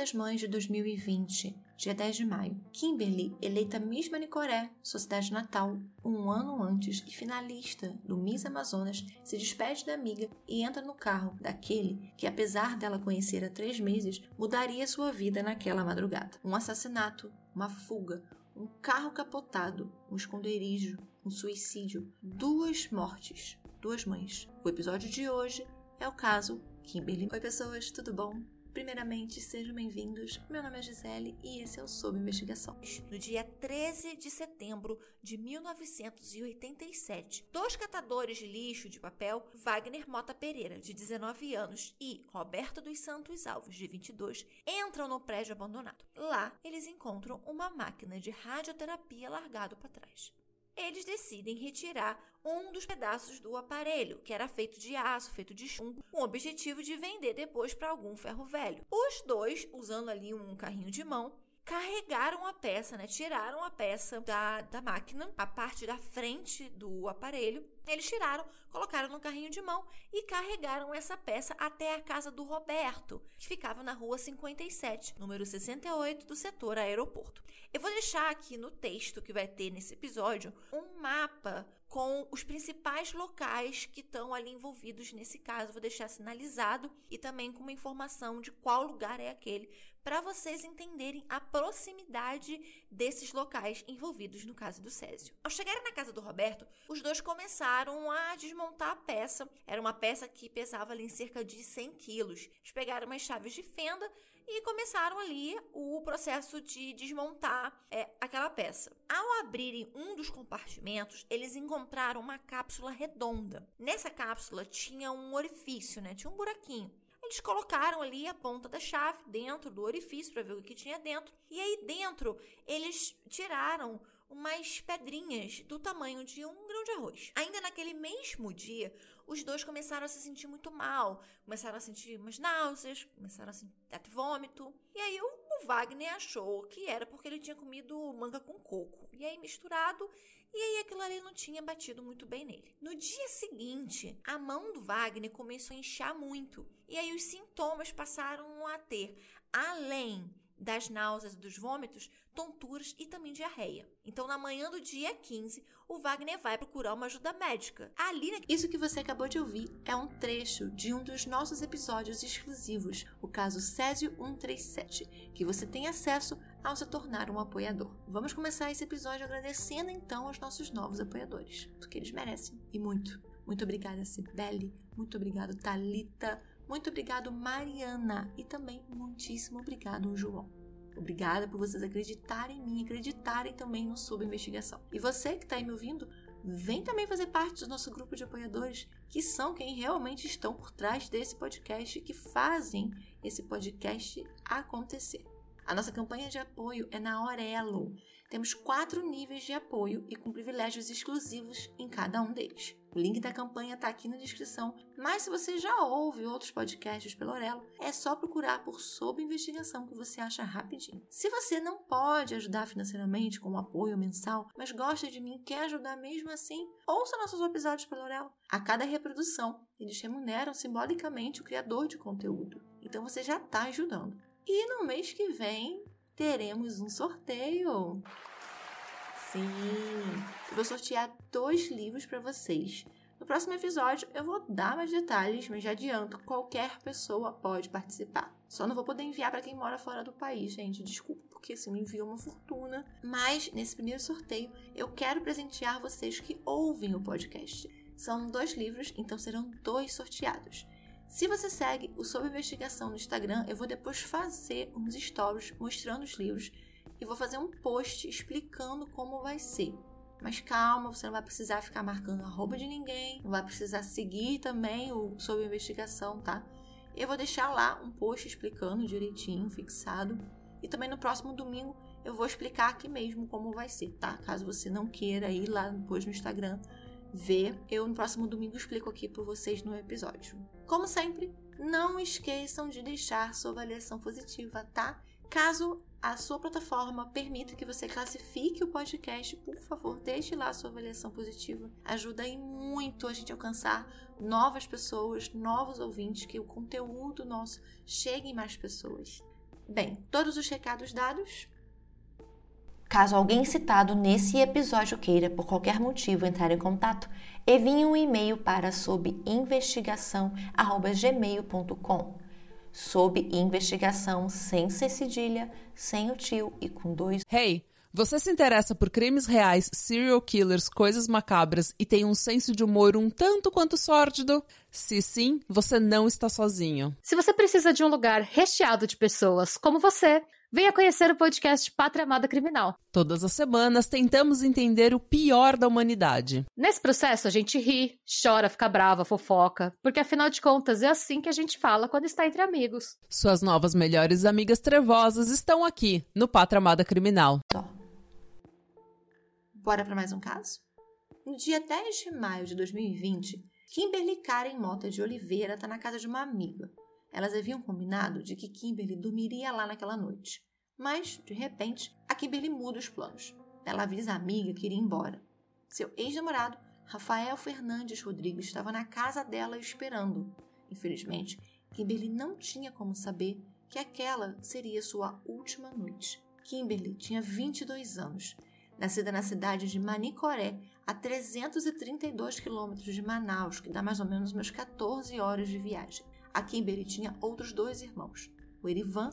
das Mães de 2020, dia 10 de maio, Kimberly, eleita Miss Manicoré, sua cidade natal, um ano antes e finalista do Miss Amazonas, se despede da amiga e entra no carro daquele que, apesar dela conhecer há três meses, mudaria sua vida naquela madrugada. Um assassinato, uma fuga, um carro capotado, um esconderijo, um suicídio, duas mortes, duas mães. O episódio de hoje é o caso Kimberly. Oi, pessoas, tudo bom? Primeiramente, sejam bem-vindos. Meu nome é Gisele e esse é o Sob Investigação. No dia 13 de setembro de 1987, dois catadores de lixo de papel, Wagner Mota Pereira, de 19 anos, e Roberto dos Santos Alves, de 22, entram no prédio abandonado. Lá, eles encontram uma máquina de radioterapia largado para trás eles decidem retirar um dos pedaços do aparelho, que era feito de aço, feito de chumbo, com o objetivo de vender depois para algum ferro velho. Os dois, usando ali um carrinho de mão, carregaram a peça, né? Tiraram a peça da, da máquina, a parte da frente do aparelho. Eles tiraram, colocaram no carrinho de mão e carregaram essa peça até a casa do Roberto, que ficava na rua 57, número 68 do setor aeroporto. Eu vou deixar aqui no texto que vai ter nesse episódio um mapa com os principais locais que estão ali envolvidos nesse caso. Vou deixar sinalizado e também com uma informação de qual lugar é aquele, para vocês entenderem a proximidade desses locais envolvidos no caso do Césio. Ao chegarem na casa do Roberto, os dois começaram a desmontar a peça. Era uma peça que pesava ali em cerca de 100 quilos. Eles pegaram umas chaves de fenda e começaram ali o processo de desmontar é, aquela peça. Ao abrirem um dos compartimentos, eles encontraram uma cápsula redonda. Nessa cápsula tinha um orifício, né? Tinha um buraquinho. Eles colocaram ali a ponta da chave dentro do orifício para ver o que tinha dentro. E aí dentro eles tiraram umas pedrinhas do tamanho de um grão de arroz. Ainda naquele mesmo dia, os dois começaram a se sentir muito mal, começaram a sentir umas náuseas, começaram a sentir vômito. E aí o Wagner achou que era porque ele tinha comido manga com coco. E aí misturado, e aí aquilo ali não tinha batido muito bem nele. No dia seguinte, a mão do Wagner começou a inchar muito. E aí os sintomas passaram a ter, além das náuseas e dos vômitos, tonturas e também diarreia. Então, na manhã do dia 15, o Wagner vai procurar uma ajuda médica. Ali. Isso que você acabou de ouvir é um trecho de um dos nossos episódios exclusivos, o caso Césio 137, que você tem acesso ao se tornar um apoiador. Vamos começar esse episódio agradecendo então aos nossos novos apoiadores, porque eles merecem e muito. Muito obrigada, Cibele. Muito obrigado, Talita. Muito obrigado, Mariana. E também muitíssimo obrigado, João. Obrigada por vocês acreditarem em mim, acreditarem também no Sub Investigação. E você que está aí me ouvindo, vem também fazer parte do nosso grupo de apoiadores, que são quem realmente estão por trás desse podcast, que fazem esse podcast acontecer. A nossa campanha de apoio é na Aurelo. Temos quatro níveis de apoio e com privilégios exclusivos em cada um deles. O link da campanha está aqui na descrição, mas se você já ouve outros podcasts pelo Aurelo, é só procurar por Sob Investigação que você acha rapidinho. Se você não pode ajudar financeiramente com um apoio mensal, mas gosta de mim e quer ajudar mesmo assim, ouça nossos episódios pelo Aurelo. A cada reprodução, eles remuneram simbolicamente o criador de conteúdo. Então você já está ajudando. E no mês que vem teremos um sorteio. Sim, eu vou sortear dois livros para vocês. No próximo episódio eu vou dar mais detalhes, mas já adianto, qualquer pessoa pode participar. Só não vou poder enviar para quem mora fora do país, gente. Desculpa, porque se me enviou uma fortuna. Mas nesse primeiro sorteio eu quero presentear vocês que ouvem o podcast. São dois livros, então serão dois sorteados. Se você segue o Sob Investigação no Instagram, eu vou depois fazer uns stories mostrando os livros e vou fazer um post explicando como vai ser. Mas calma, você não vai precisar ficar marcando a roupa de ninguém, não vai precisar seguir também o Sob Investigação, tá? Eu vou deixar lá um post explicando direitinho, fixado. E também no próximo domingo eu vou explicar aqui mesmo como vai ser, tá? Caso você não queira ir lá depois no Instagram ver, eu no próximo domingo explico aqui para vocês no episódio. Como sempre, não esqueçam de deixar sua avaliação positiva, tá? Caso a sua plataforma permita que você classifique o podcast, por favor, deixe lá a sua avaliação positiva. Ajuda aí muito a gente alcançar novas pessoas, novos ouvintes, que o conteúdo nosso chegue em mais pessoas. Bem, todos os recados dados. Caso alguém citado nesse episódio queira, por qualquer motivo, entrar em contato, envie um e-mail para sob investigação@gmail.com. Sob investigação sem ser cedilha, sem o tio e com dois. Hey, você se interessa por crimes reais, serial killers, coisas macabras e tem um senso de humor um tanto quanto sórdido? Se sim, você não está sozinho. Se você precisa de um lugar recheado de pessoas como você, venha conhecer o podcast Pátria Amada Criminal. Todas as semanas tentamos entender o pior da humanidade. Nesse processo, a gente ri, chora, fica brava, fofoca, porque afinal de contas é assim que a gente fala quando está entre amigos. Suas novas melhores amigas trevosas estão aqui no Pátria Amada Criminal. Bora para mais um caso? No dia 10 de maio de 2020, Kimberly Karen Mota de Oliveira está na casa de uma amiga. Elas haviam combinado de que Kimberly dormiria lá naquela noite. Mas, de repente, a Kimberly muda os planos. Ela avisa a amiga que iria embora. Seu ex-namorado, Rafael Fernandes Rodrigues, estava na casa dela esperando. Infelizmente, Kimberly não tinha como saber que aquela seria sua última noite. Kimberly tinha 22 anos nascida na cidade de Manicoré, a 332 quilômetros de Manaus, que dá mais ou menos umas 14 horas de viagem. A Kimberly tinha outros dois irmãos, o Erivan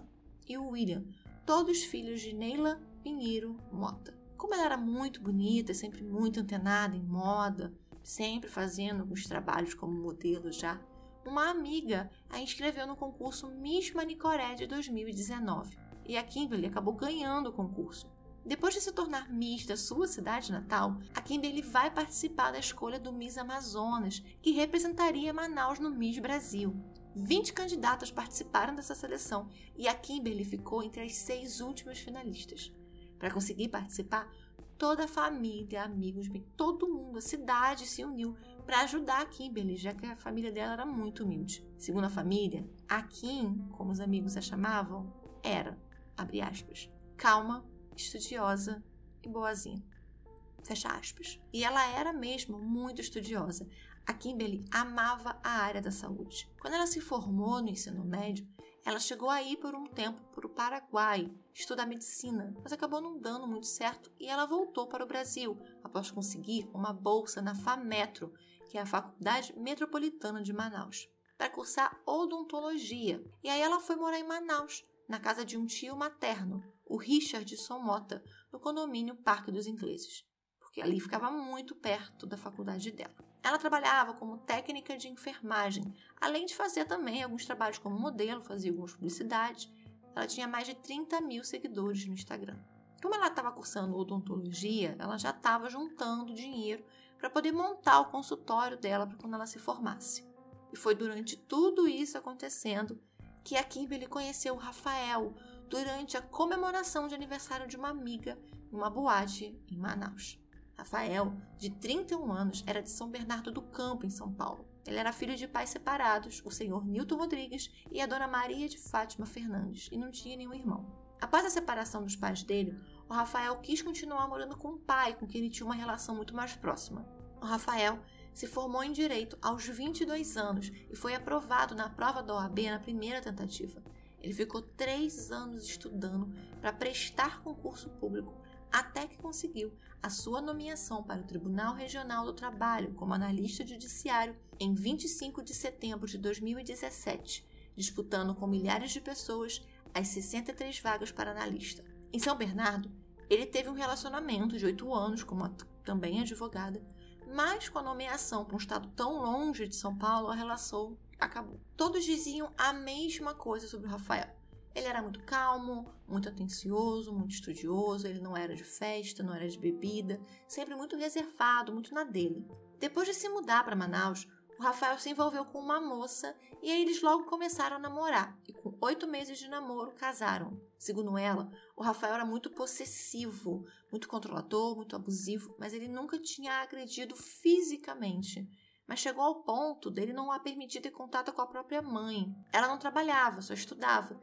e o William, todos filhos de Neila Pinheiro Mota. Como ela era muito bonita, sempre muito antenada em moda, sempre fazendo alguns trabalhos como modelo já, uma amiga a inscreveu no concurso Miss Manicoré de 2019. E a Kimberly acabou ganhando o concurso. Depois de se tornar Miss da sua cidade natal, a Kimberly vai participar da escolha do Miss Amazonas, que representaria Manaus no Miss Brasil. 20 candidatas participaram dessa seleção e a Kimberly ficou entre as seis últimas finalistas. Para conseguir participar, toda a família, amigos, todo mundo, a cidade se uniu para ajudar a Kimberly, já que a família dela era muito humilde. Segundo a família, a Kim, como os amigos a chamavam, era, abre aspas, calma, estudiosa e boazinha. Fecha aspas. E ela era mesmo muito estudiosa. A Kimberly amava a área da saúde. Quando ela se formou no ensino médio, ela chegou a ir por um tempo para o Paraguai estudar medicina, mas acabou não dando muito certo e ela voltou para o Brasil após conseguir uma bolsa na FAMetro, que é a Faculdade Metropolitana de Manaus, para cursar odontologia. E aí ela foi morar em Manaus, na casa de um tio materno, o Richardson Mota, no condomínio Parque dos Ingleses, porque ali ficava muito perto da faculdade dela. Ela trabalhava como técnica de enfermagem, além de fazer também alguns trabalhos como modelo, fazia algumas publicidades. Ela tinha mais de 30 mil seguidores no Instagram. Como ela estava cursando odontologia, ela já estava juntando dinheiro para poder montar o consultório dela para quando ela se formasse. E foi durante tudo isso acontecendo que a Kimberly conheceu o Rafael, durante a comemoração de aniversário de uma amiga em uma boate em Manaus. Rafael, de 31 anos, era de São Bernardo do Campo, em São Paulo. Ele era filho de pais separados, o senhor Nilton Rodrigues e a dona Maria de Fátima Fernandes, e não tinha nenhum irmão. Após a separação dos pais dele, o Rafael quis continuar morando com o pai, com quem ele tinha uma relação muito mais próxima. O Rafael se formou em Direito aos 22 anos e foi aprovado na prova da OAB na primeira tentativa. Ele ficou três anos estudando para prestar concurso público até que conseguiu a sua nomeação para o Tribunal Regional do Trabalho como analista judiciário em 25 de setembro de 2017, disputando com milhares de pessoas as 63 vagas para analista. Em São Bernardo, ele teve um relacionamento de oito anos como a, também advogada, mas com a nomeação para um estado tão longe de São Paulo, a relação acabou. Todos diziam a mesma coisa sobre o Rafael. Ele era muito calmo, muito atencioso, muito estudioso, ele não era de festa, não era de bebida, sempre muito reservado, muito na dele. Depois de se mudar para Manaus, o Rafael se envolveu com uma moça e aí eles logo começaram a namorar. E com oito meses de namoro, casaram. Segundo ela, o Rafael era muito possessivo, muito controlador, muito abusivo, mas ele nunca tinha agredido fisicamente mas chegou ao ponto dele não a permitir ter contato com a própria mãe. Ela não trabalhava, só estudava.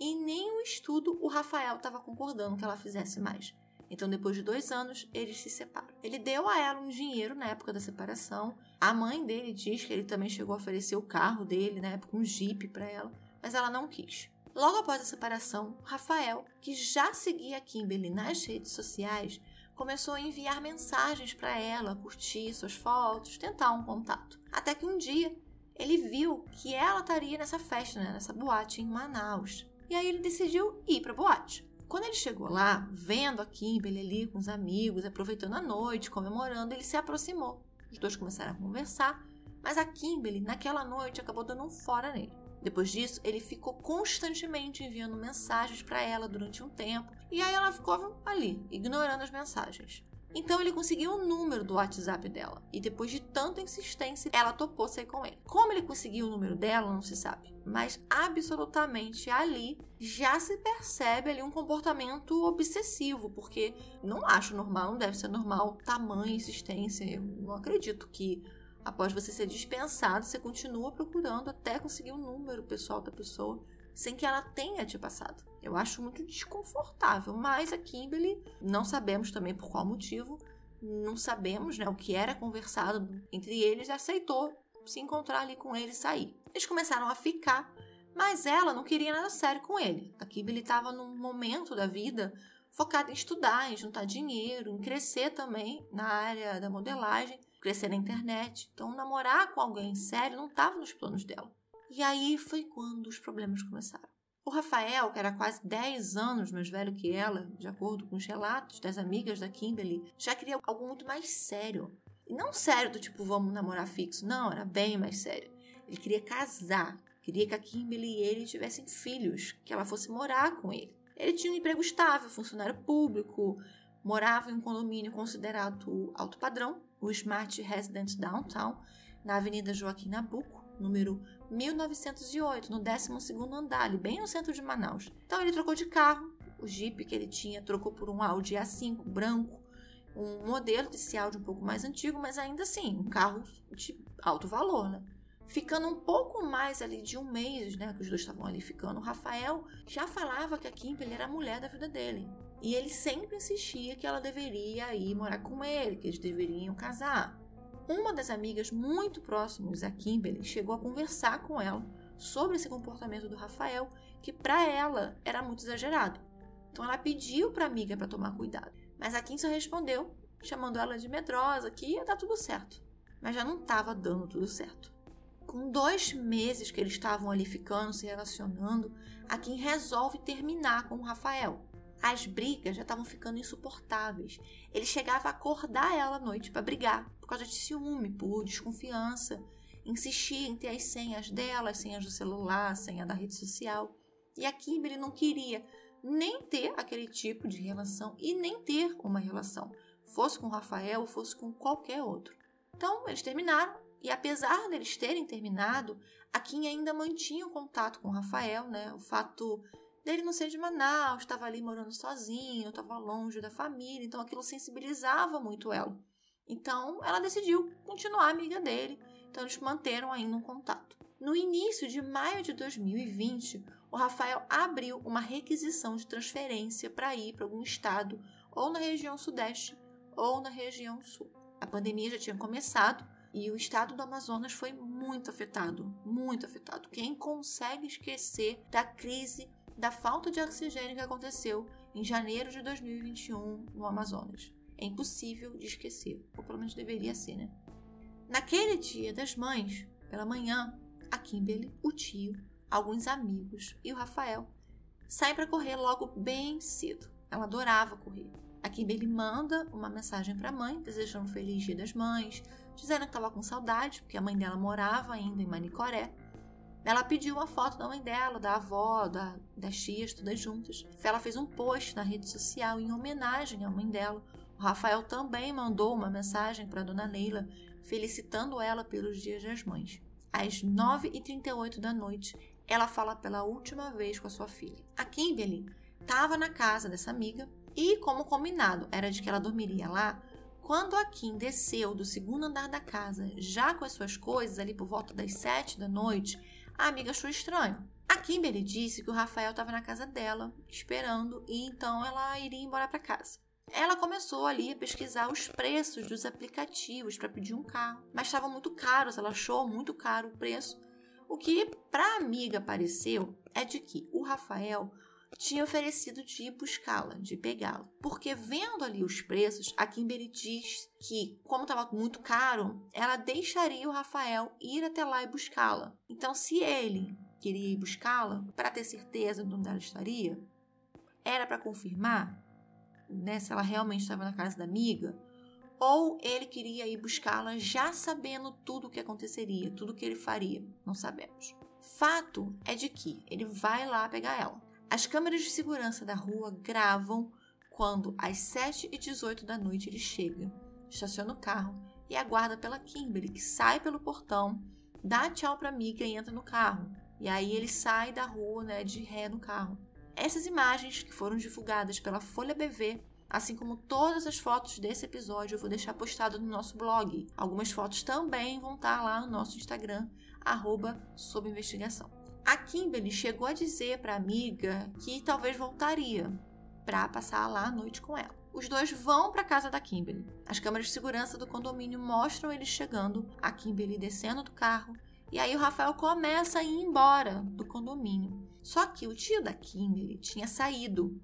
E nem o estudo o Rafael estava concordando que ela fizesse mais. Então, depois de dois anos, eles se separam. Ele deu a ela um dinheiro na época da separação. A mãe dele diz que ele também chegou a oferecer o carro dele, na época, um Jeep para ela, mas ela não quis. Logo após a separação, Rafael, que já seguia Kimberly nas redes sociais, começou a enviar mensagens para ela, curtir suas fotos, tentar um contato. Até que um dia ele viu que ela estaria nessa festa, né, nessa boate em Manaus. E aí ele decidiu ir para a boate. Quando ele chegou lá, vendo a Kimberly ali com os amigos, aproveitando a noite, comemorando, ele se aproximou. Os dois começaram a conversar, mas a Kimberly, naquela noite, acabou dando um fora nele. Depois disso, ele ficou constantemente enviando mensagens para ela durante um tempo, e aí ela ficou ali, ignorando as mensagens. Então ele conseguiu o número do WhatsApp dela. E depois de tanta insistência, ela topou sair com ele. Como ele conseguiu o número dela, não se sabe. Mas absolutamente ali já se percebe ali um comportamento obsessivo, porque não acho normal, não deve ser normal tamanho insistência. Eu não acredito que após você ser dispensado, você continua procurando até conseguir o número pessoal da pessoa sem que ela tenha te passado. Eu acho muito desconfortável, mas a Kimberly, não sabemos também por qual motivo, não sabemos né, o que era conversado entre eles, aceitou se encontrar ali com ele e sair. Eles começaram a ficar, mas ela não queria nada sério com ele. A Kimberly estava num momento da vida focada em estudar, em juntar dinheiro, em crescer também na área da modelagem, crescer na internet. Então, namorar com alguém sério não estava nos planos dela. E aí foi quando os problemas começaram. O Rafael, que era quase 10 anos mais velho que ela, de acordo com os relatos das amigas da Kimberly, já queria algo muito mais sério. E não sério do tipo, vamos namorar fixo. Não, era bem mais sério. Ele queria casar. Queria que a Kimberly e ele tivessem filhos, que ela fosse morar com ele. Ele tinha um emprego estável, funcionário público, morava em um condomínio considerado alto padrão, o Smart Residence Downtown, na Avenida Joaquim Nabuco, número 1908, no 12º andar, ali, bem no centro de Manaus. Então ele trocou de carro, o Jeep que ele tinha trocou por um Audi A5 branco, um modelo desse Audi um pouco mais antigo, mas ainda assim, um carro de alto valor, né? Ficando um pouco mais ali de um mês, né, que os dois estavam ali ficando, o Rafael já falava que a Kimberly era a mulher da vida dele. E ele sempre insistia que ela deveria ir morar com ele, que eles deveriam casar. Uma das amigas muito próximas a Kimberly chegou a conversar com ela sobre esse comportamento do Rafael, que para ela era muito exagerado. Então ela pediu para a amiga para tomar cuidado. Mas a Kim só respondeu, chamando ela de medrosa, que ia dar tudo certo. Mas já não estava dando tudo certo. Com dois meses que eles estavam ali ficando, se relacionando, a Kim resolve terminar com o Rafael. As brigas já estavam ficando insuportáveis. Ele chegava a acordar ela à noite para brigar, por causa de ciúme, por desconfiança. Insistia em ter as senhas dela, as senhas do celular, a senha da rede social. E a Kimberly não queria nem ter aquele tipo de relação e nem ter uma relação, fosse com Rafael, fosse com qualquer outro. Então, eles terminaram, e apesar deles terem terminado, a Kim ainda mantinha o contato com o Rafael, né? O fato dele não ser de Manaus, estava ali morando sozinho, estava longe da família, então aquilo sensibilizava muito ela. Então ela decidiu continuar amiga dele, então eles manteram ainda um contato. No início de maio de 2020, o Rafael abriu uma requisição de transferência para ir para algum estado, ou na região sudeste ou na região sul. A pandemia já tinha começado e o estado do Amazonas foi muito afetado, muito afetado. Quem consegue esquecer da crise da falta de oxigênio que aconteceu em janeiro de 2021 no Amazonas. É impossível de esquecer, ou pelo menos deveria ser, né? Naquele dia das mães, pela manhã, a Kimberly, o tio, alguns amigos e o Rafael saem para correr logo bem cedo. Ela adorava correr. A Kimberly manda uma mensagem para a mãe, desejando um feliz dia das mães, dizendo que estava com saudade, porque a mãe dela morava ainda em Manicoré ela pediu uma foto da mãe dela, da avó, da, das tias, todas juntas. Ela fez um post na rede social em homenagem à mãe dela. O Rafael também mandou uma mensagem para Dona Leila, felicitando ela pelos dias das mães. Às 9h38 da noite, ela fala pela última vez com a sua filha. A Kimberly estava na casa dessa amiga e, como combinado era de que ela dormiria lá, quando a Kim desceu do segundo andar da casa, já com as suas coisas, ali por volta das sete da noite, a amiga achou estranho. A Kimberly disse que o Rafael estava na casa dela, esperando, e então ela iria embora para casa. Ela começou ali a pesquisar os preços dos aplicativos para pedir um carro, mas estavam muito caros, ela achou muito caro o preço. O que para a amiga pareceu é de que o Rafael tinha oferecido de ir buscá-la, de pegá-la. Porque vendo ali os preços, a Kimberly diz que, como estava muito caro, ela deixaria o Rafael ir até lá e buscá-la. Então, se ele queria ir buscá-la, para ter certeza de onde ela estaria, era para confirmar né, se ela realmente estava na casa da amiga, ou ele queria ir buscá-la já sabendo tudo o que aconteceria, tudo o que ele faria, não sabemos. Fato é de que ele vai lá pegar ela. As câmeras de segurança da rua gravam quando, às 7h18 da noite, ele chega, estaciona o carro e aguarda pela Kimberly, que sai pelo portão, dá tchau para a amiga e entra no carro. E aí ele sai da rua, né, de ré no carro. Essas imagens que foram divulgadas pela Folha BV, assim como todas as fotos desse episódio, eu vou deixar postado no nosso blog. Algumas fotos também vão estar lá no nosso Instagram, arroba sob investigação. A Kimberly chegou a dizer para a amiga que talvez voltaria para passar lá a noite com ela. Os dois vão para a casa da Kimberly. As câmeras de segurança do condomínio mostram eles chegando, a Kimberly descendo do carro, e aí o Rafael começa a ir embora do condomínio. Só que o tio da Kimberly tinha saído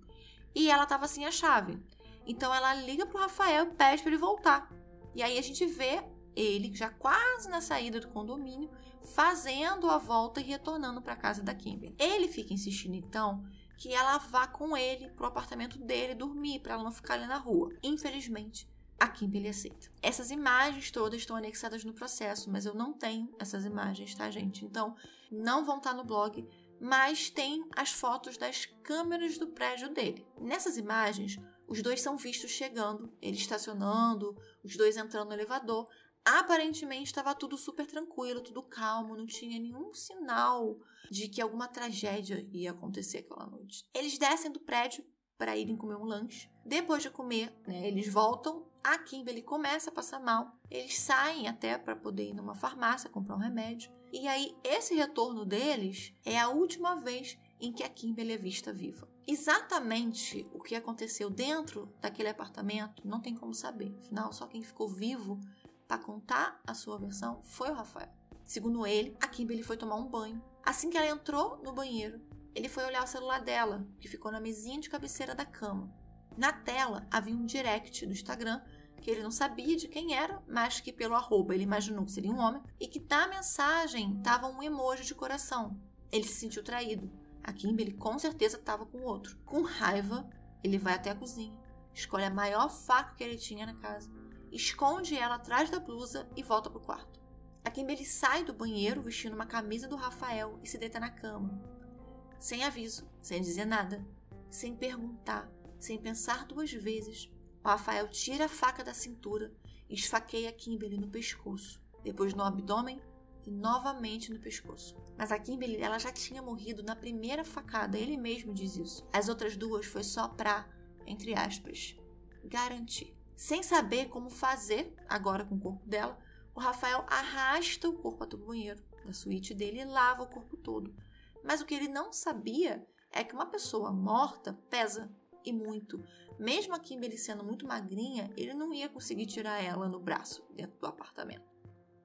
e ela estava sem a chave. Então ela liga pro Rafael e pede para ele voltar. E aí a gente vê ele já quase na saída do condomínio, fazendo a volta e retornando para casa da Kimberly. Ele fica insistindo então que ela vá com ele pro apartamento dele dormir para ela não ficar ali na rua. Infelizmente, a Kimberly aceita. Essas imagens todas estão anexadas no processo, mas eu não tenho essas imagens, tá, gente? Então, não vão estar no blog, mas tem as fotos das câmeras do prédio dele. Nessas imagens, os dois são vistos chegando, ele estacionando, os dois entrando no elevador, Aparentemente estava tudo super tranquilo, tudo calmo, não tinha nenhum sinal de que alguma tragédia ia acontecer aquela noite. Eles descem do prédio para irem comer um lanche. Depois de comer, né, eles voltam. A Kimberly começa a passar mal. Eles saem até para poder ir numa farmácia comprar um remédio. E aí, esse retorno deles é a última vez em que a Kimberly é vista viva. Exatamente o que aconteceu dentro daquele apartamento não tem como saber. Afinal, só quem ficou vivo para contar a sua versão foi o Rafael. Segundo ele, a Kimberly foi tomar um banho. Assim que ela entrou no banheiro, ele foi olhar o celular dela, que ficou na mesinha de cabeceira da cama. Na tela havia um direct do Instagram que ele não sabia de quem era, mas que pelo arroba ele imaginou que seria um homem, e que na mensagem estava um emoji de coração. Ele se sentiu traído. A Kimberly com certeza estava com outro. Com raiva, ele vai até a cozinha, escolhe a maior faca que ele tinha na casa esconde ela atrás da blusa e volta pro quarto. A Kimberly sai do banheiro vestindo uma camisa do Rafael e se deita na cama. Sem aviso, sem dizer nada, sem perguntar, sem pensar duas vezes, o Rafael tira a faca da cintura e esfaqueia a Kimberly no pescoço, depois no abdômen e novamente no pescoço. Mas a Kimberly ela já tinha morrido na primeira facada, ele mesmo diz isso. As outras duas foi só pra, entre aspas, garantir. Sem saber como fazer agora com o corpo dela, o Rafael arrasta o corpo até o banheiro da suíte dele e lava o corpo todo. Mas o que ele não sabia é que uma pessoa morta pesa e muito. Mesmo a Kimberly sendo muito magrinha, ele não ia conseguir tirar ela no braço dentro do apartamento.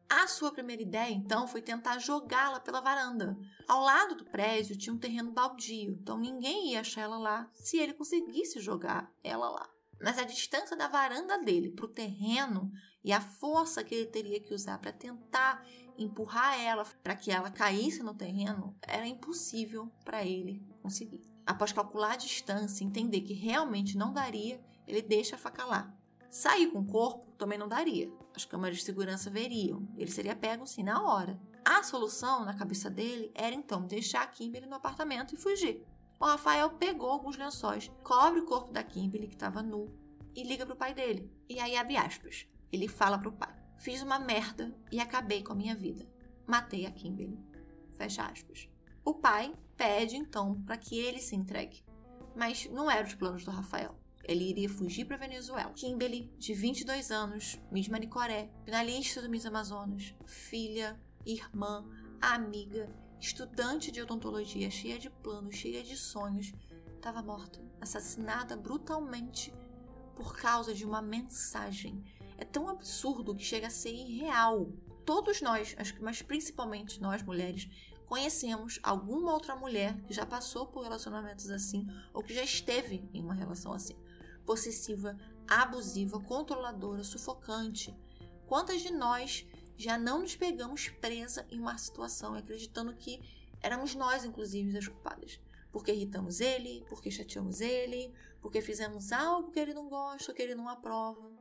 A sua primeira ideia, então, foi tentar jogá-la pela varanda. Ao lado do prédio tinha um terreno baldio, então ninguém ia achar ela lá se ele conseguisse jogar ela lá mas a distância da varanda dele para o terreno e a força que ele teria que usar para tentar empurrar ela para que ela caísse no terreno era impossível para ele conseguir. Após calcular a distância entender que realmente não daria, ele deixa a faca lá. Sair com o corpo também não daria. As câmeras de segurança veriam. Ele seria pego sim na hora. A solução na cabeça dele era então deixar a Kimberly no apartamento e fugir. O Rafael pegou alguns lençóis, cobre o corpo da Kimberly, que estava nu, e liga pro pai dele. E aí abre aspas. Ele fala pro pai: Fiz uma merda e acabei com a minha vida. Matei a Kimberly. Fecha aspas. O pai pede então para que ele se entregue. Mas não eram os planos do Rafael. Ele iria fugir para Venezuela. Kimberly, de 22 anos, Miss Manicoré, finalista do Miss Amazonas, filha, irmã, amiga estudante de odontologia, cheia de planos, cheia de sonhos, estava morta, assassinada brutalmente por causa de uma mensagem. É tão absurdo que chega a ser irreal. Todos nós, mas principalmente nós mulheres, conhecemos alguma outra mulher que já passou por relacionamentos assim ou que já esteve em uma relação assim. Possessiva, abusiva, controladora, sufocante. Quantas de nós já não nos pegamos presa em uma situação acreditando que éramos nós, inclusive, as culpadas? Porque irritamos ele, porque chateamos ele, porque fizemos algo que ele não gosta, que ele não aprova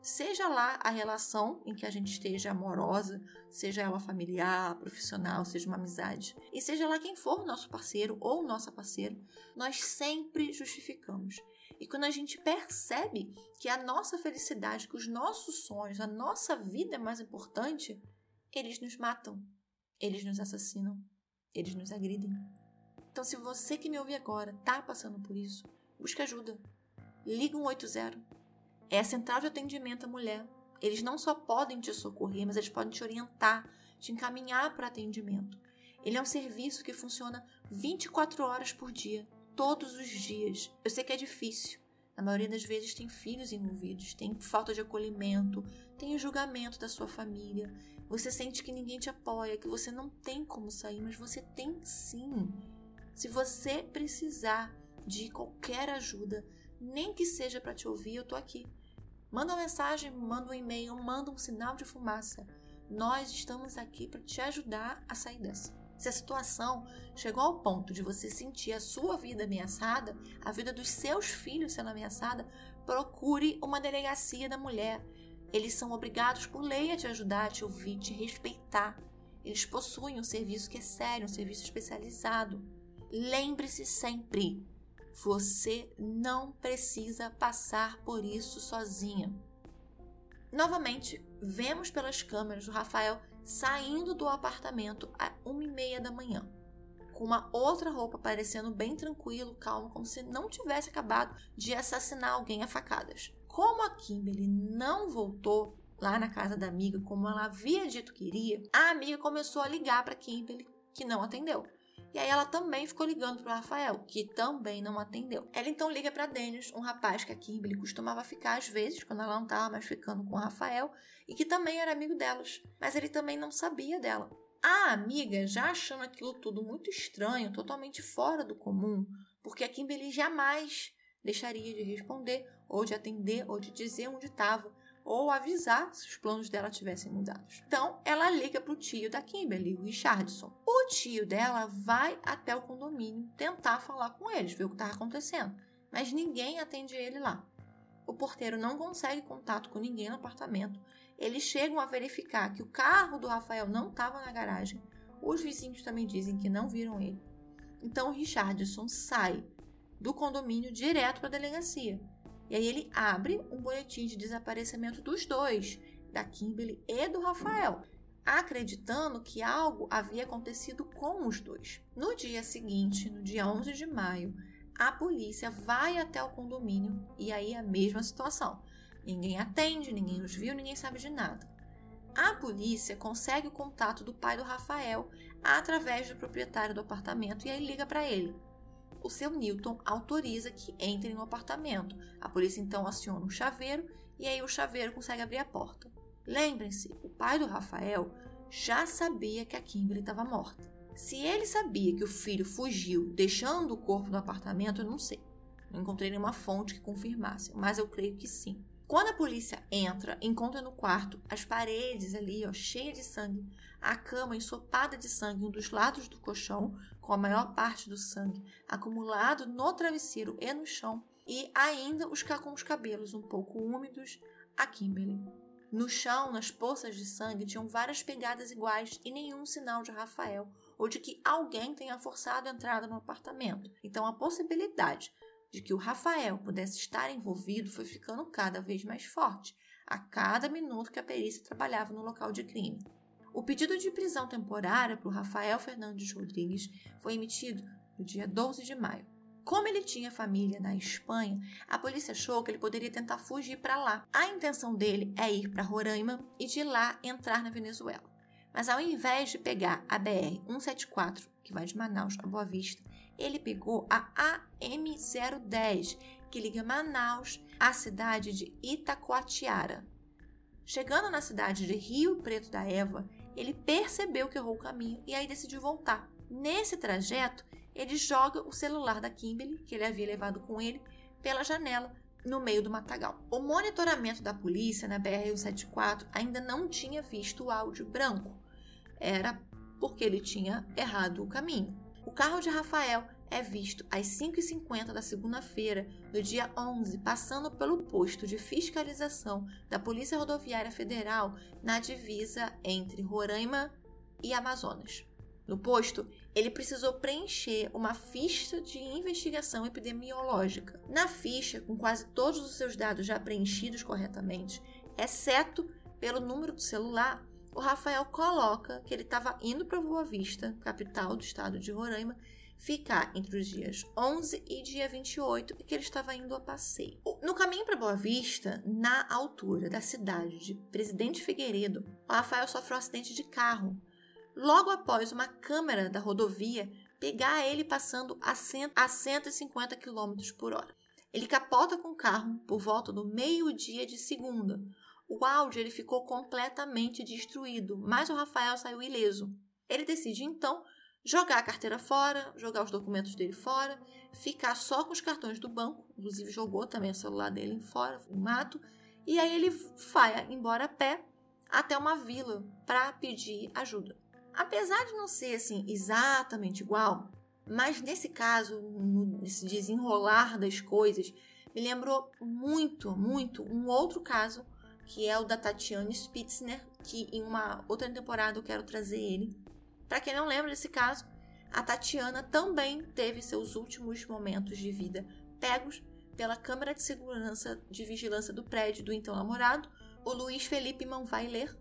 seja lá a relação em que a gente esteja amorosa, seja ela familiar, profissional, seja uma amizade, e seja lá quem for nosso parceiro ou nossa parceira, nós sempre justificamos. E quando a gente percebe que a nossa felicidade, que os nossos sonhos, a nossa vida é mais importante, eles nos matam, eles nos assassinam, eles nos agridem. Então, se você que me ouve agora está passando por isso, busque ajuda. Liga 180 é a central de atendimento à mulher. Eles não só podem te socorrer, mas eles podem te orientar, te encaminhar para atendimento. Ele é um serviço que funciona 24 horas por dia, todos os dias. Eu sei que é difícil. Na maioria das vezes tem filhos envolvidos, tem falta de acolhimento, tem o julgamento da sua família. Você sente que ninguém te apoia, que você não tem como sair, mas você tem sim. Se você precisar de qualquer ajuda, nem que seja para te ouvir, eu tô aqui. Manda uma mensagem, manda um e-mail, manda um sinal de fumaça. Nós estamos aqui para te ajudar a sair dessa. Se a situação chegou ao ponto de você sentir a sua vida ameaçada, a vida dos seus filhos sendo ameaçada, procure uma delegacia da mulher. Eles são obrigados por lei a te ajudar, a te ouvir, te respeitar. Eles possuem um serviço que é sério, um serviço especializado. Lembre-se sempre: você não precisa passar por isso sozinha. Novamente, vemos pelas câmeras o Rafael saindo do apartamento às uma e meia da manhã, com uma outra roupa parecendo bem tranquilo, calmo, como se não tivesse acabado de assassinar alguém a facadas. Como a Kimberly não voltou lá na casa da amiga como ela havia dito que iria, a amiga começou a ligar para Kimberly, que não atendeu. E aí ela também ficou ligando para Rafael, que também não atendeu. Ela então liga para Dennis, um rapaz que a Kimberly costumava ficar às vezes, quando ela não estava mais ficando com o Rafael, e que também era amigo delas, mas ele também não sabia dela. A amiga, já achando aquilo tudo muito estranho, totalmente fora do comum, porque a Kimberly jamais deixaria de responder, ou de atender, ou de dizer onde estava, ou avisar se os planos dela tivessem mudados. Então, ela liga para o tio da Kimberly, o Richardson. O tio dela vai até o condomínio tentar falar com eles, ver o que está acontecendo, mas ninguém atende ele lá. O porteiro não consegue contato com ninguém no apartamento. Eles chegam a verificar que o carro do Rafael não estava na garagem. Os vizinhos também dizem que não viram ele. Então o Richardson sai do condomínio direto para a delegacia. E aí ele abre um boletim de desaparecimento dos dois, da Kimberly e do Rafael, acreditando que algo havia acontecido com os dois. No dia seguinte, no dia 11 de maio, a polícia vai até o condomínio e aí a mesma situação. Ninguém atende, ninguém os viu, ninguém sabe de nada. A polícia consegue o contato do pai do Rafael através do proprietário do apartamento e aí liga para ele o seu Newton autoriza que entrem no apartamento. A polícia então aciona um chaveiro e aí o chaveiro consegue abrir a porta. Lembrem-se, o pai do Rafael já sabia que a Kimberly estava morta. Se ele sabia que o filho fugiu deixando o corpo no apartamento, eu não sei. Não encontrei nenhuma fonte que confirmasse, mas eu creio que sim. Quando a polícia entra, encontra no quarto as paredes ali, ó, cheias de sangue, a cama ensopada de sangue um dos lados do colchão, com a maior parte do sangue acumulado no travesseiro e no chão, e ainda os com os cabelos um pouco úmidos, a Kimberly. No chão, nas poças de sangue, tinham várias pegadas iguais e nenhum sinal de Rafael ou de que alguém tenha forçado a entrada no apartamento. Então, a possibilidade de que o Rafael pudesse estar envolvido foi ficando cada vez mais forte, a cada minuto que a perícia trabalhava no local de crime. O pedido de prisão temporária para o Rafael Fernandes Rodrigues foi emitido no dia 12 de maio. Como ele tinha família na Espanha, a polícia achou que ele poderia tentar fugir para lá. A intenção dele é ir para Roraima e de lá entrar na Venezuela. Mas ao invés de pegar a BR 174, que vai de Manaus a Boa Vista, ele pegou a AM010, que liga Manaus à cidade de Itacoatiara. Chegando na cidade de Rio Preto da Eva, ele percebeu que errou o caminho e aí decidiu voltar. Nesse trajeto, ele joga o celular da Kimberly, que ele havia levado com ele, pela janela no meio do matagal. O monitoramento da polícia na BR-174 ainda não tinha visto o áudio branco. Era porque ele tinha errado o caminho. O carro de Rafael é visto às 5h50 da segunda-feira, do dia 11, passando pelo posto de fiscalização da Polícia Rodoviária Federal na divisa entre Roraima e Amazonas. No posto, ele precisou preencher uma ficha de investigação epidemiológica. Na ficha, com quase todos os seus dados já preenchidos corretamente, exceto pelo número do celular, o Rafael coloca que ele estava indo para Boa Vista, capital do estado de Roraima, ficar entre os dias 11 e dia 28 e que ele estava indo a passeio. No caminho para Boa Vista, na altura da cidade de Presidente Figueiredo, o Rafael sofreu um acidente de carro logo após uma câmera da rodovia pegar ele passando a 150 km por hora. Ele capota com o carro por volta do meio-dia de segunda. O áudio ele ficou completamente destruído, mas o Rafael saiu ileso. Ele decide então jogar a carteira fora, jogar os documentos dele fora, ficar só com os cartões do banco, inclusive jogou também o celular dele fora, no mato, e aí ele vai embora a pé até uma vila para pedir ajuda. Apesar de não ser assim exatamente igual, mas nesse caso, nesse desenrolar das coisas, me lembrou muito, muito um outro caso que é o da Tatiane Spitzner, que em uma outra temporada eu quero trazer ele. Para quem não lembra desse caso, a Tatiana também teve seus últimos momentos de vida pegos pela câmera de segurança de vigilância do prédio do então namorado, o Luiz Felipe Manvailer,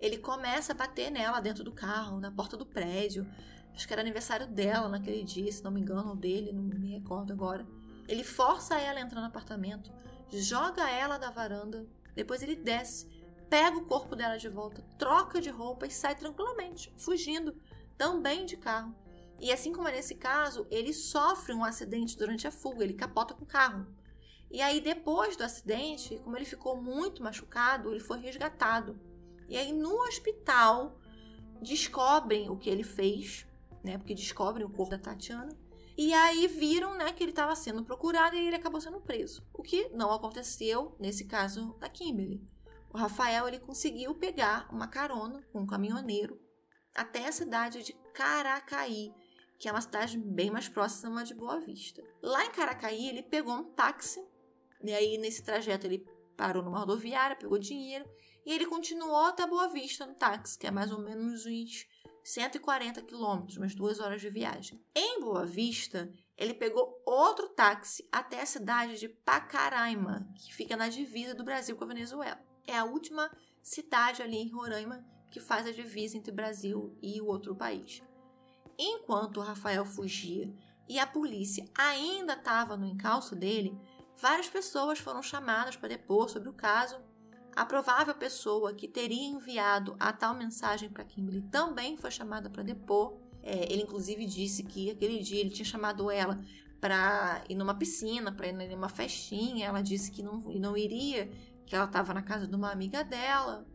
ele começa a bater nela dentro do carro, na porta do prédio. Acho que era aniversário dela naquele dia, se não me engano, ou dele, não me recordo agora. Ele força ela a entrar no apartamento, joga ela da varanda, depois ele desce, pega o corpo dela de volta, troca de roupa e sai tranquilamente, fugindo, também de carro. E assim como é nesse caso, ele sofre um acidente durante a fuga, ele capota com o carro. E aí, depois do acidente, como ele ficou muito machucado, ele foi resgatado. E aí no hospital descobrem o que ele fez, né? Porque descobrem o corpo da Tatiana. E aí viram, né, que ele estava sendo procurado e ele acabou sendo preso. O que não aconteceu nesse caso da Kimberly. O Rafael ele conseguiu pegar uma carona com um caminhoneiro até a cidade de Caracaí, que é uma cidade bem mais próxima de Boa Vista. Lá em Caracaí, ele pegou um táxi, e aí nesse trajeto ele parou numa rodoviária, pegou dinheiro e ele continuou até Boa Vista no táxi, que é mais ou menos uns 140 quilômetros, umas duas horas de viagem. Em Boa Vista, ele pegou outro táxi até a cidade de Pacaraima, que fica na divisa do Brasil com a Venezuela. É a última cidade ali em Roraima que faz a divisa entre o Brasil e o outro país. Enquanto Rafael fugia e a polícia ainda estava no encalço dele, várias pessoas foram chamadas para depor sobre o caso a provável pessoa que teria enviado a tal mensagem para Kimberly também foi chamada para depor. É, ele, inclusive, disse que aquele dia ele tinha chamado ela para ir numa piscina, para ir numa festinha. Ela disse que não, não iria, que ela estava na casa de uma amiga dela.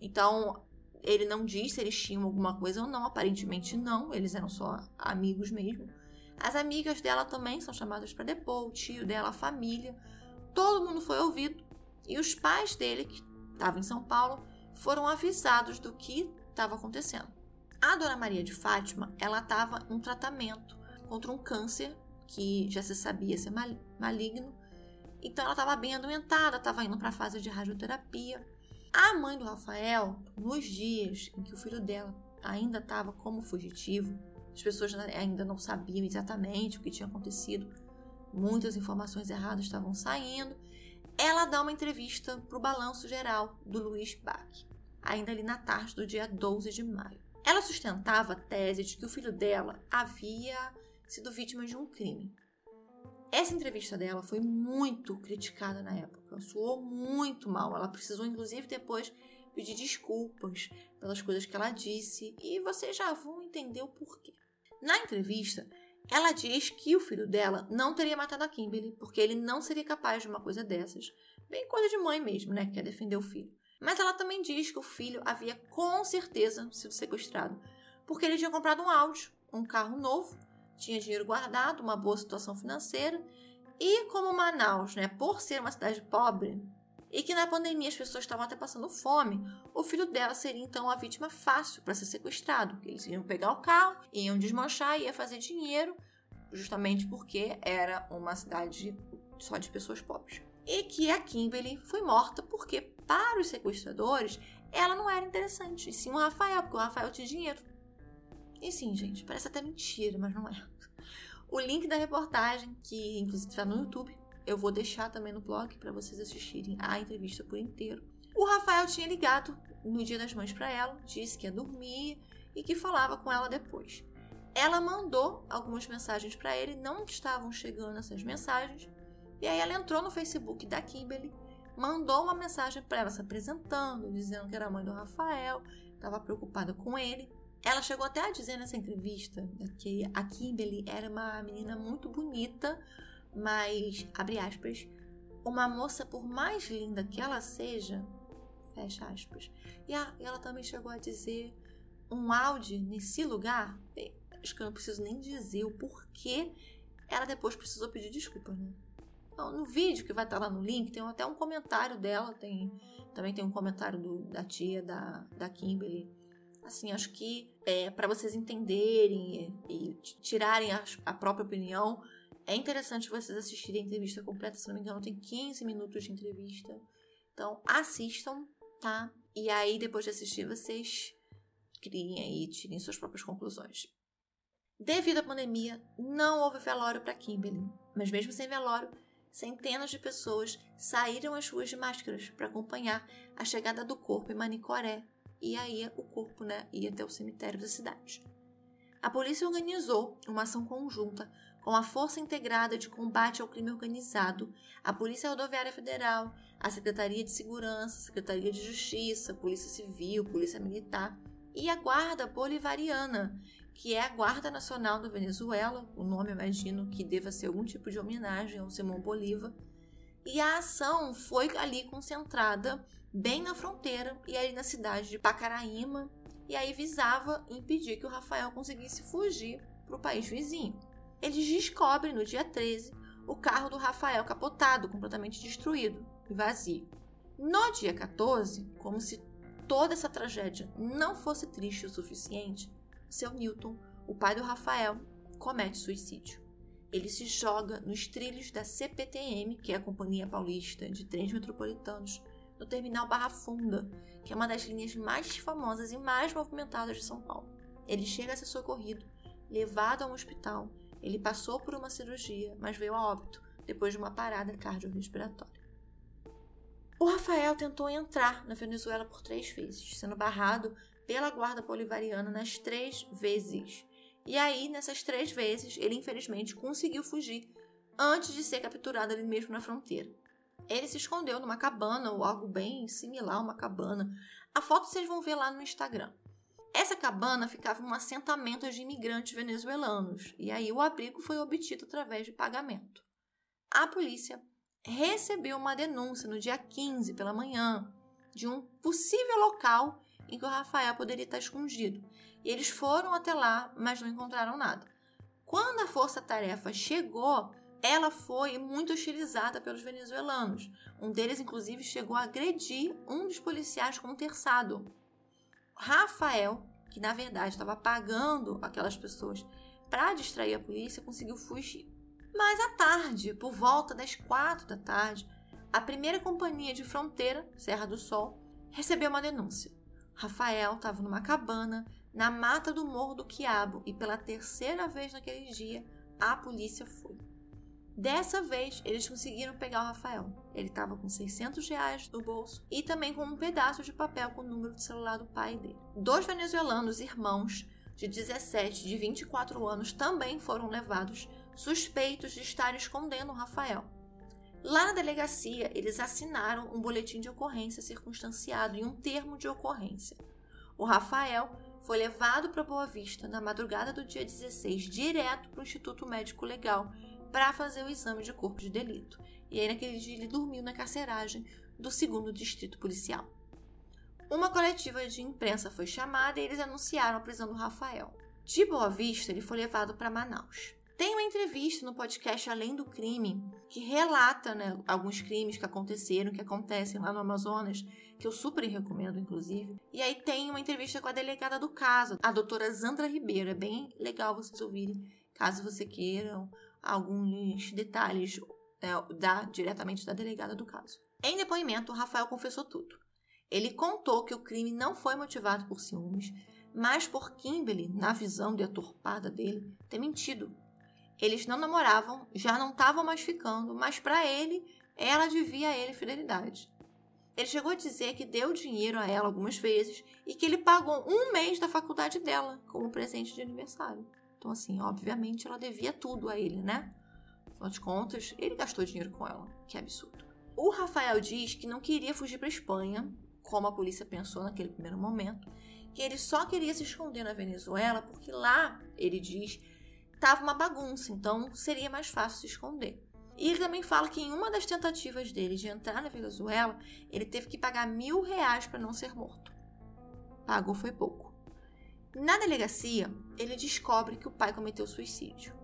Então, ele não disse se eles tinham alguma coisa ou não. Aparentemente, não. Eles eram só amigos mesmo. As amigas dela também são chamadas para depor, o tio dela, a família. Todo mundo foi ouvido e os pais dele, que estavam em São Paulo, foram avisados do que estava acontecendo. A Dona Maria de Fátima, ela estava em tratamento contra um câncer que já se sabia ser maligno. Então ela estava bem adoentada, estava indo para a fase de radioterapia. A mãe do Rafael, nos dias em que o filho dela ainda estava como fugitivo, as pessoas ainda não sabiam exatamente o que tinha acontecido, muitas informações erradas estavam saindo ela dá uma entrevista para o Balanço Geral do Luiz Bach, ainda ali na tarde do dia 12 de maio. Ela sustentava a tese de que o filho dela havia sido vítima de um crime. Essa entrevista dela foi muito criticada na época, soou muito mal. Ela precisou, inclusive, depois pedir desculpas pelas coisas que ela disse e vocês já vão entender o porquê. Na entrevista, ela diz que o filho dela não teria matado a Kimberly, porque ele não seria capaz de uma coisa dessas. Bem coisa de mãe mesmo, né? Que quer defender o filho. Mas ela também diz que o filho havia com certeza sido sequestrado, porque ele tinha comprado um áudio um carro novo, tinha dinheiro guardado, uma boa situação financeira. E como Manaus, né, por ser uma cidade pobre, e que na pandemia as pessoas estavam até passando fome, o filho dela seria então a vítima fácil para ser sequestrado. Eles iam pegar o carro, iam desmanchar, ia fazer dinheiro, justamente porque era uma cidade só de pessoas pobres. E que a Kimberly foi morta porque, para os sequestradores, ela não era interessante, e sim o Rafael, porque o Rafael tinha dinheiro. E sim, gente, parece até mentira, mas não é. O link da reportagem, que inclusive está no YouTube, eu vou deixar também no blog para vocês assistirem a entrevista por inteiro. O Rafael tinha ligado no Dia das Mães para ela, disse que ia dormir e que falava com ela depois. Ela mandou algumas mensagens para ele, não estavam chegando essas mensagens. E aí ela entrou no Facebook da Kimberly, mandou uma mensagem para ela se apresentando, dizendo que era mãe do Rafael, estava preocupada com ele. Ela chegou até a dizer nessa entrevista que a Kimberly era uma menina muito bonita, mas, abre aspas, uma moça, por mais linda que ela seja, fecha aspas. E, ela também chegou a dizer um áudio nesse lugar. Bem, acho que eu não preciso nem dizer o porquê ela depois precisou pedir desculpa, né? Então, no vídeo que vai estar lá no link, tem até um comentário dela, tem também tem um comentário do, da tia da, da Kimberly. Assim, acho que é, para vocês entenderem e, e tirarem a, a própria opinião, é interessante vocês assistirem a entrevista completa, se não me engano, tem 15 minutos de entrevista. Então, assistam, tá? E aí, depois de assistir, vocês criem aí, tirem suas próprias conclusões. Devido à pandemia, não houve velório para Kimberly, mas mesmo sem velório, centenas de pessoas saíram às ruas de máscaras para acompanhar a chegada do corpo em Manicoré, e aí o corpo né, ia até o cemitério da cidade. A polícia organizou uma ação conjunta com a Força Integrada de Combate ao Crime Organizado, a Polícia Rodoviária Federal, a Secretaria de Segurança, Secretaria de Justiça, Polícia Civil, Polícia Militar e a Guarda Bolivariana, que é a Guarda Nacional da Venezuela, o nome imagino que deva ser algum tipo de homenagem ao Simão Bolívar. E a ação foi ali concentrada bem na fronteira e aí na cidade de Pacaraíma, e aí visava impedir que o Rafael conseguisse fugir para o país vizinho eles descobrem no dia 13 o carro do Rafael capotado, completamente destruído e vazio. No dia 14, como se toda essa tragédia não fosse triste o suficiente, seu Newton, o pai do Rafael, comete suicídio. Ele se joga nos trilhos da CPTM, que é a Companhia Paulista de Trens Metropolitanos, no terminal Barra Funda, que é uma das linhas mais famosas e mais movimentadas de São Paulo. Ele chega a ser socorrido, levado a um hospital ele passou por uma cirurgia, mas veio a óbito depois de uma parada cardiorrespiratória. O Rafael tentou entrar na Venezuela por três vezes, sendo barrado pela guarda bolivariana nas três vezes. E aí, nessas três vezes, ele infelizmente conseguiu fugir antes de ser capturado ali mesmo na fronteira. Ele se escondeu numa cabana ou algo bem similar a uma cabana. A foto vocês vão ver lá no Instagram. Essa cabana ficava um assentamento de imigrantes venezuelanos, e aí o abrigo foi obtido através de pagamento. A polícia recebeu uma denúncia no dia 15 pela manhã de um possível local em que o Rafael poderia estar escondido. E eles foram até lá, mas não encontraram nada. Quando a força-tarefa chegou, ela foi muito hostilizada pelos venezuelanos. Um deles, inclusive, chegou a agredir um dos policiais com um terçado. Rafael, que na verdade estava pagando aquelas pessoas para distrair a polícia, conseguiu fugir. Mas à tarde, por volta das quatro da tarde, a primeira companhia de fronteira, Serra do Sol, recebeu uma denúncia. Rafael estava numa cabana na mata do Morro do Quiabo e pela terceira vez naquele dia a polícia foi. Dessa vez, eles conseguiram pegar o Rafael. Ele estava com 600 reais no bolso e também com um pedaço de papel com o número de celular do pai dele. Dois venezuelanos irmãos de 17 e de 24 anos também foram levados, suspeitos de estar escondendo o Rafael. Lá na delegacia, eles assinaram um boletim de ocorrência circunstanciado e um termo de ocorrência. O Rafael foi levado para Boa Vista na madrugada do dia 16, direto para o Instituto Médico Legal, para fazer o exame de corpo de delito. E aí, naquele dia, ele dormiu na carceragem do segundo distrito policial. Uma coletiva de imprensa foi chamada e eles anunciaram a prisão do Rafael. De Boa Vista, ele foi levado para Manaus. Tem uma entrevista no podcast Além do Crime que relata né, alguns crimes que aconteceram, que acontecem lá no Amazonas, que eu super recomendo, inclusive. E aí tem uma entrevista com a delegada do caso, a doutora Zandra Ribeiro. É bem legal vocês ouvirem, caso você queiram alguns detalhes é, da, diretamente da delegada do caso. Em depoimento, Rafael confessou tudo. Ele contou que o crime não foi motivado por ciúmes, mas por Kimberly, na visão de atorpada dele, ter mentido eles não namoravam, já não estavam mais ficando, mas para ele, ela devia a ele fidelidade. Ele chegou a dizer que deu dinheiro a ela algumas vezes e que ele pagou um mês da faculdade dela como presente de aniversário. Então, assim, obviamente ela devia tudo a ele, né? Afinal de contas, ele gastou dinheiro com ela. Que absurdo. O Rafael diz que não queria fugir para Espanha, como a polícia pensou naquele primeiro momento, que ele só queria se esconder na Venezuela porque lá, ele diz, estava uma bagunça, então seria mais fácil se esconder. E ele também fala que em uma das tentativas dele de entrar na Venezuela, ele teve que pagar mil reais para não ser morto. Pagou foi pouco. Na delegacia, ele descobre que o pai cometeu suicídio.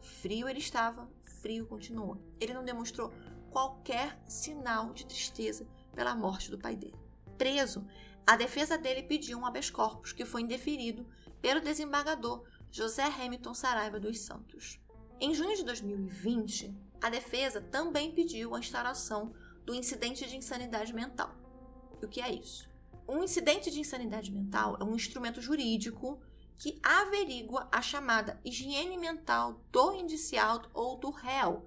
Frio ele estava, frio continuou. Ele não demonstrou qualquer sinal de tristeza pela morte do pai dele. Preso, a defesa dele pediu um habeas corpus que foi indeferido pelo desembargador José Hamilton Saraiva dos Santos. Em junho de 2020, a defesa também pediu a instauração do incidente de insanidade mental. E o que é isso? Um incidente de insanidade mental é um instrumento jurídico que averigua a chamada higiene mental do indiciado ou do réu.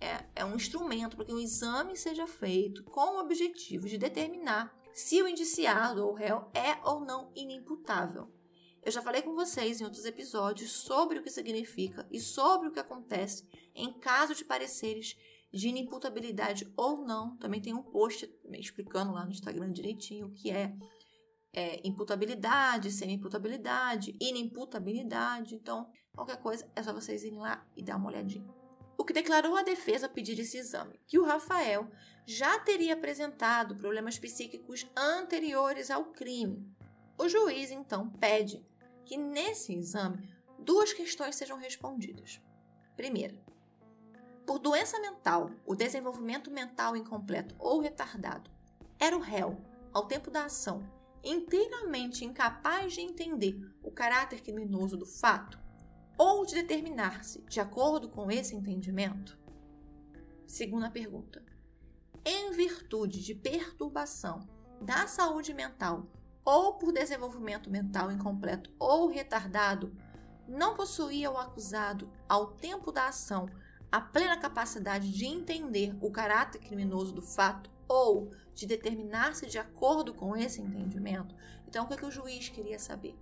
É, é um instrumento para que um exame seja feito com o objetivo de determinar se o indiciado ou réu é ou não inimputável. Eu já falei com vocês em outros episódios sobre o que significa e sobre o que acontece em caso de pareceres de inimputabilidade ou não. Também tem um post explicando lá no Instagram direitinho o que é, é imputabilidade, semi-imputabilidade, inimputabilidade. Então, qualquer coisa é só vocês irem lá e dar uma olhadinha. O que declarou a defesa a pedir esse exame? Que o Rafael já teria apresentado problemas psíquicos anteriores ao crime. O juiz então pede que nesse exame duas questões sejam respondidas. Primeira, por doença mental, o desenvolvimento mental incompleto ou retardado era o réu, ao tempo da ação, inteiramente incapaz de entender o caráter criminoso do fato ou de determinar-se de acordo com esse entendimento? Segunda pergunta. Em virtude de perturbação da saúde mental ou por desenvolvimento mental incompleto ou retardado, não possuía o acusado, ao tempo da ação, a plena capacidade de entender o caráter criminoso do fato ou de determinar-se de acordo com esse entendimento. Então, o que, é que o juiz queria saber?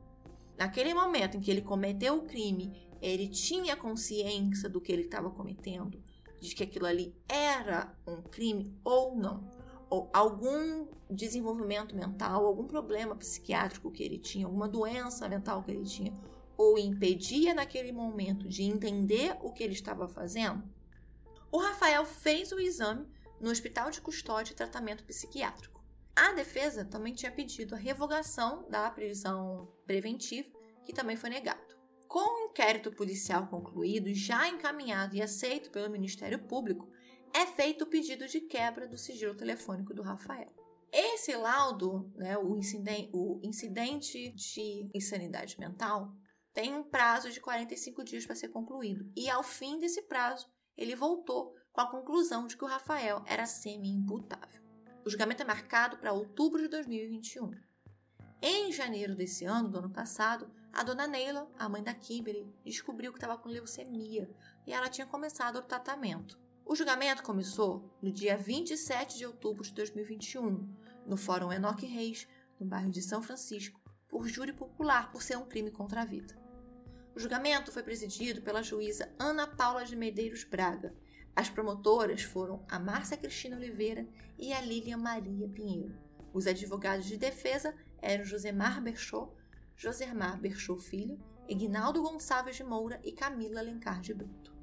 Naquele momento em que ele cometeu o crime, ele tinha consciência do que ele estava cometendo, de que aquilo ali era um crime ou não ou algum desenvolvimento mental, algum problema psiquiátrico que ele tinha, alguma doença mental que ele tinha, ou impedia naquele momento de entender o que ele estava fazendo, o Rafael fez o exame no Hospital de Custódia e Tratamento Psiquiátrico. A defesa também tinha pedido a revogação da prisão preventiva, que também foi negado. Com o inquérito policial concluído, já encaminhado e aceito pelo Ministério Público, é feito o pedido de quebra do sigilo telefônico do Rafael. Esse laudo, né, o, incidente, o incidente de insanidade mental, tem um prazo de 45 dias para ser concluído. E ao fim desse prazo, ele voltou com a conclusão de que o Rafael era semi-imputável. O julgamento é marcado para outubro de 2021. Em janeiro desse ano, do ano passado, a dona Neila, a mãe da Kimberly, descobriu que estava com leucemia e ela tinha começado o tratamento. O julgamento começou no dia 27 de outubro de 2021, no Fórum Enoque Reis, no bairro de São Francisco, por júri popular por ser um crime contra a vida. O julgamento foi presidido pela juíza Ana Paula de Medeiros Braga. As promotoras foram a Márcia Cristina Oliveira e a Lilian Maria Pinheiro. Os advogados de defesa eram Josemar Berchot, Josemar Berchot Filho, Ignaldo Gonçalves de Moura e Camila Alencar de Brito.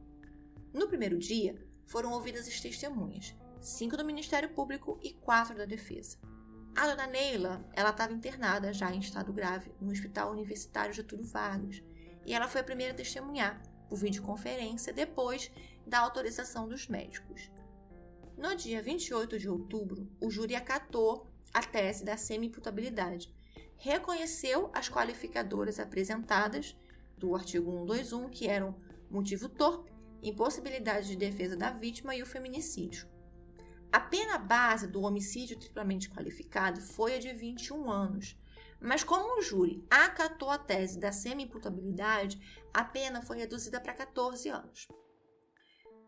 No primeiro dia, foram ouvidas as testemunhas, cinco do Ministério Público e quatro da defesa. A dona Neila, ela estava internada já em estado grave no Hospital Universitário Getúlio Vargas. E ela foi a primeira a testemunhar por videoconferência depois da autorização dos médicos. No dia 28 de outubro, o júri acatou a tese da semi-imputabilidade, reconheceu as qualificadoras apresentadas do artigo 121, que eram motivo torpe, impossibilidade de defesa da vítima e o feminicídio. A pena base do homicídio triplamente qualificado foi a de 21 anos, mas como o júri acatou a tese da semi-imputabilidade, a pena foi reduzida para 14 anos.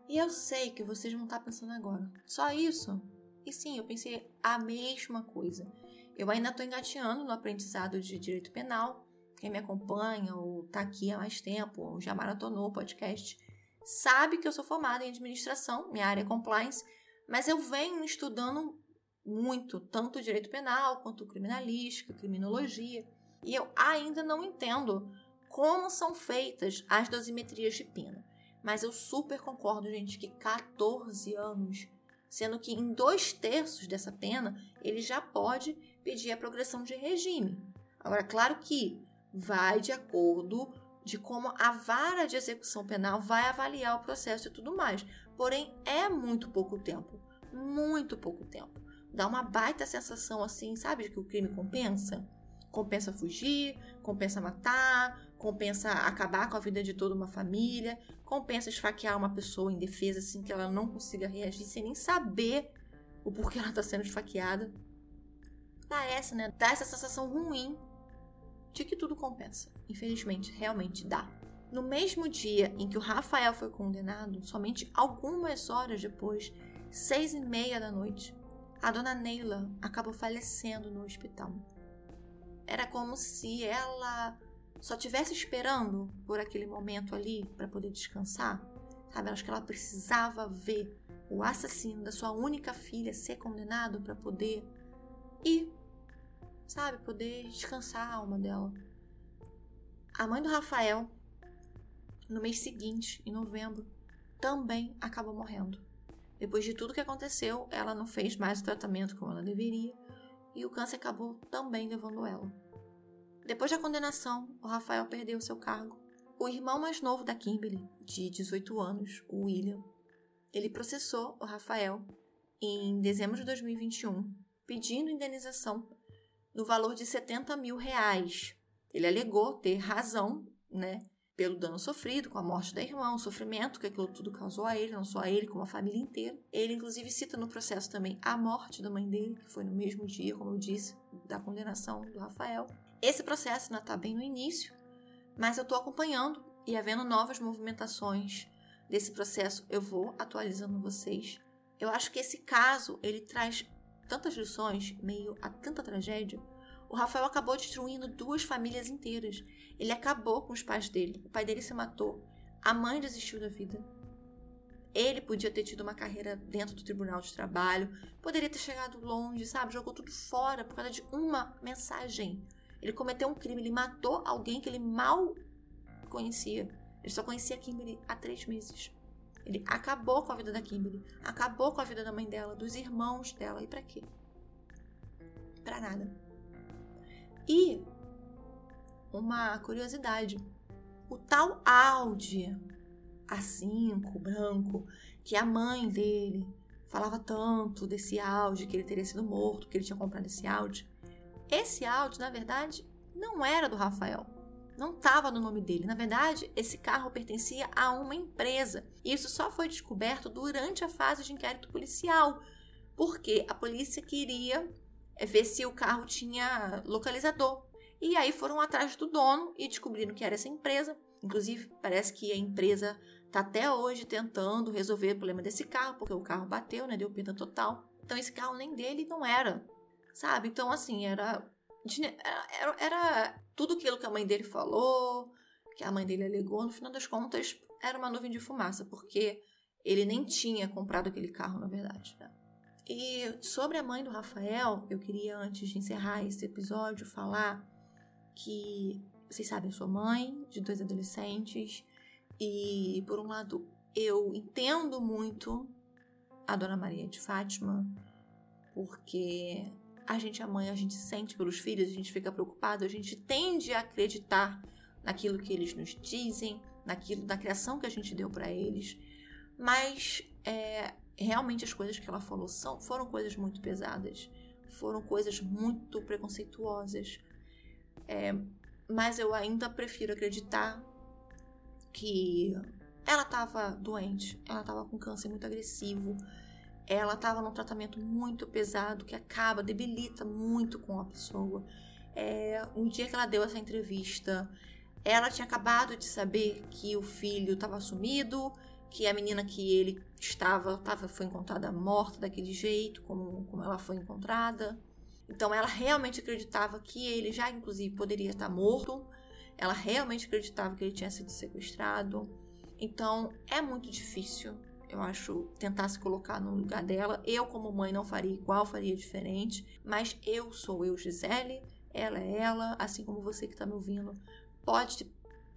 E eu sei que vocês vão estar pensando agora, só isso? E sim, eu pensei a mesma coisa. Eu ainda estou engateando no aprendizado de direito penal. Quem me acompanha ou está aqui há mais tempo, ou já maratonou o podcast, sabe que eu sou formada em administração, minha área é compliance, mas eu venho estudando muito, tanto direito penal quanto criminalística, criminologia, e eu ainda não entendo como são feitas as dosimetrias de pena. Mas eu super concordo, gente, que 14 anos, sendo que em dois terços dessa pena ele já pode pedir a progressão de regime. Agora, claro que vai de acordo de como a vara de execução penal vai avaliar o processo e tudo mais. Porém, é muito pouco tempo. Muito pouco tempo. Dá uma baita sensação assim, sabe, de que o crime compensa? Compensa fugir, compensa matar, compensa acabar com a vida de toda uma família, compensa esfaquear uma pessoa indefesa assim que ela não consiga reagir sem nem saber o porquê ela está sendo esfaqueada. Parece, né? Dá essa sensação ruim de que tudo compensa. Infelizmente, realmente dá. No mesmo dia em que o Rafael foi condenado, somente algumas horas depois, seis e meia da noite, a dona Neila acabou falecendo no hospital. Era como se ela só tivesse esperando por aquele momento ali para poder descansar. Sabe, acho que ela precisava ver o assassino da sua única filha ser condenado para poder ir, sabe, poder descansar a alma dela. A mãe do Rafael, no mês seguinte, em novembro, também acabou morrendo. Depois de tudo que aconteceu, ela não fez mais o tratamento como ela deveria e o câncer acabou também levando ela. Depois da condenação, o Rafael perdeu seu cargo. O irmão mais novo da Kimberly, de 18 anos, o William, ele processou o Rafael em dezembro de 2021, pedindo indenização no valor de 70 mil reais. Ele alegou ter razão, né, pelo dano sofrido com a morte da irmã, o sofrimento que aquilo tudo causou a ele, não só a ele, como a família inteira. Ele, inclusive, cita no processo também a morte da mãe dele, que foi no mesmo dia, como eu disse, da condenação do Rafael. Esse processo ainda está bem no início, mas eu estou acompanhando e havendo novas movimentações desse processo, eu vou atualizando vocês. Eu acho que esse caso ele traz tantas lições, meio a tanta tragédia, o Rafael acabou destruindo duas famílias inteiras. Ele acabou com os pais dele. O pai dele se matou. A mãe desistiu da vida. Ele podia ter tido uma carreira dentro do tribunal de trabalho, poderia ter chegado longe, sabe? Jogou tudo fora por causa de uma mensagem. Ele cometeu um crime, ele matou alguém que ele mal conhecia. Ele só conhecia a Kimberly há três meses. Ele acabou com a vida da Kimberly, acabou com a vida da mãe dela, dos irmãos dela. E para quê? Para nada. E uma curiosidade: o tal Audi A5 branco, que a mãe dele falava tanto desse Audi, que ele teria sido morto, que ele tinha comprado esse Audi. Esse Audi, na verdade, não era do Rafael. Não estava no nome dele. Na verdade, esse carro pertencia a uma empresa. E isso só foi descoberto durante a fase de inquérito policial, porque a polícia queria ver se o carro tinha localizador. E aí foram atrás do dono e descobriram que era essa empresa. Inclusive, parece que a empresa está até hoje tentando resolver o problema desse carro, porque o carro bateu, né? Deu pinta total. Então esse carro nem dele não era, sabe? Então, assim, era. Era, era tudo aquilo que a mãe dele falou, que a mãe dele alegou, no final das contas, era uma nuvem de fumaça, porque ele nem tinha comprado aquele carro, na verdade. Né? E sobre a mãe do Rafael, eu queria, antes de encerrar esse episódio, falar que vocês sabem, eu sou mãe de dois adolescentes e, por um lado, eu entendo muito a Dona Maria de Fátima, porque a gente, a mãe, a gente sente pelos filhos, a gente fica preocupado, a gente tende a acreditar naquilo que eles nos dizem, naquilo da criação que a gente deu para eles. Mas é, realmente as coisas que ela falou são, foram coisas muito pesadas, foram coisas muito preconceituosas. É, mas eu ainda prefiro acreditar que ela estava doente, ela estava com câncer muito agressivo, ela estava num tratamento muito pesado que acaba, debilita muito com a pessoa. É, um dia que ela deu essa entrevista, ela tinha acabado de saber que o filho estava sumido, que a menina que ele estava, estava foi encontrada morta daquele jeito, como, como ela foi encontrada. Então ela realmente acreditava que ele já, inclusive, poderia estar morto. Ela realmente acreditava que ele tinha sido sequestrado. Então é muito difícil, eu acho, tentar se colocar no lugar dela. Eu, como mãe, não faria igual, faria diferente. Mas eu sou eu, Gisele. Ela é ela, assim como você que está me ouvindo. Pode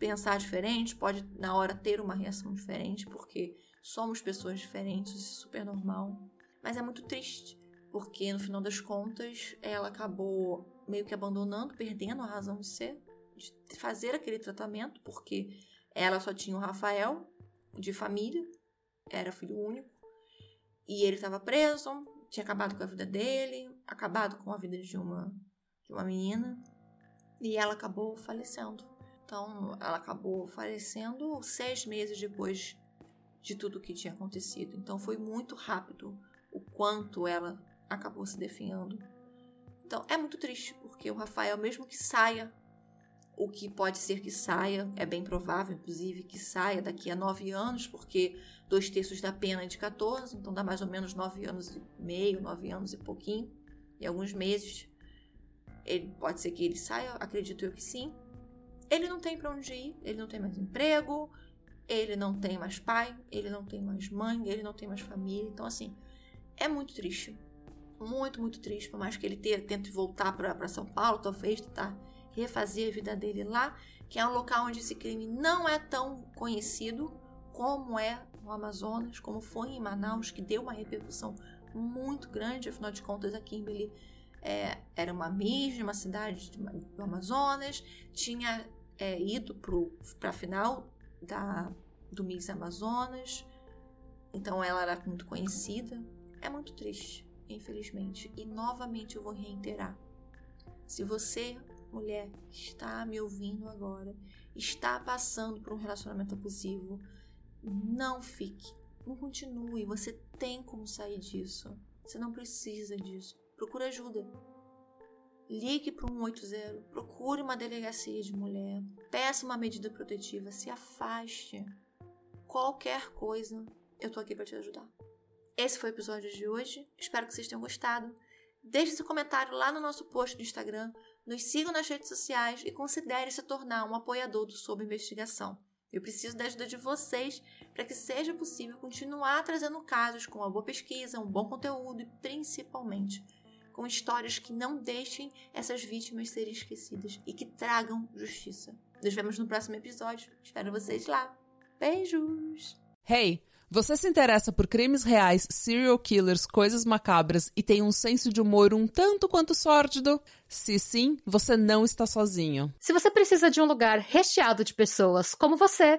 pensar diferente, pode na hora ter uma reação diferente, porque somos pessoas diferentes, isso é super normal. Mas é muito triste, porque no final das contas ela acabou meio que abandonando, perdendo a razão de ser, de fazer aquele tratamento, porque ela só tinha o Rafael de família, era filho único, e ele estava preso, tinha acabado com a vida dele, acabado com a vida de uma de uma menina, e ela acabou falecendo. Então, ela acabou falecendo seis meses depois de tudo que tinha acontecido. Então, foi muito rápido o quanto ela acabou se definhando. Então, é muito triste, porque o Rafael, mesmo que saia, o que pode ser que saia, é bem provável, inclusive, que saia daqui a nove anos, porque dois terços da pena é de 14, então dá mais ou menos nove anos e meio, nove anos e pouquinho, e alguns meses. Ele pode ser que ele saia, acredito eu que sim. Ele não tem para onde ir, ele não tem mais emprego, ele não tem mais pai, ele não tem mais mãe, ele não tem mais família. Então, assim, é muito triste. Muito, muito triste. Por mais que ele tente voltar para São Paulo, talvez tentar refazer a vida dele lá, que é um local onde esse crime não é tão conhecido como é no Amazonas, como foi em Manaus, que deu uma repercussão muito grande. Afinal de contas, a Kimberly é, era uma uma cidade do Amazonas, tinha é, ido para a final da, do Miss Amazonas, então ela era muito conhecida. É muito triste, infelizmente. E novamente eu vou reiterar: se você, mulher, está me ouvindo agora, está passando por um relacionamento abusivo, não fique, não continue. Você tem como sair disso. Você não precisa disso. Procure ajuda. Ligue para o 180, procure uma delegacia de mulher, peça uma medida protetiva, se afaste. Qualquer coisa, eu tô aqui para te ajudar. Esse foi o episódio de hoje. Espero que vocês tenham gostado. Deixe seu comentário lá no nosso post do Instagram, nos sigam nas redes sociais e considere se tornar um apoiador do Sob Investigação. Eu preciso da ajuda de vocês para que seja possível continuar trazendo casos com uma boa pesquisa, um bom conteúdo e principalmente com histórias que não deixem essas vítimas serem esquecidas e que tragam justiça. Nos vemos no próximo episódio. Espero vocês lá. Beijos! Hey! Você se interessa por crimes reais, serial killers, coisas macabras e tem um senso de humor um tanto quanto sórdido? Se sim, você não está sozinho. Se você precisa de um lugar recheado de pessoas como você,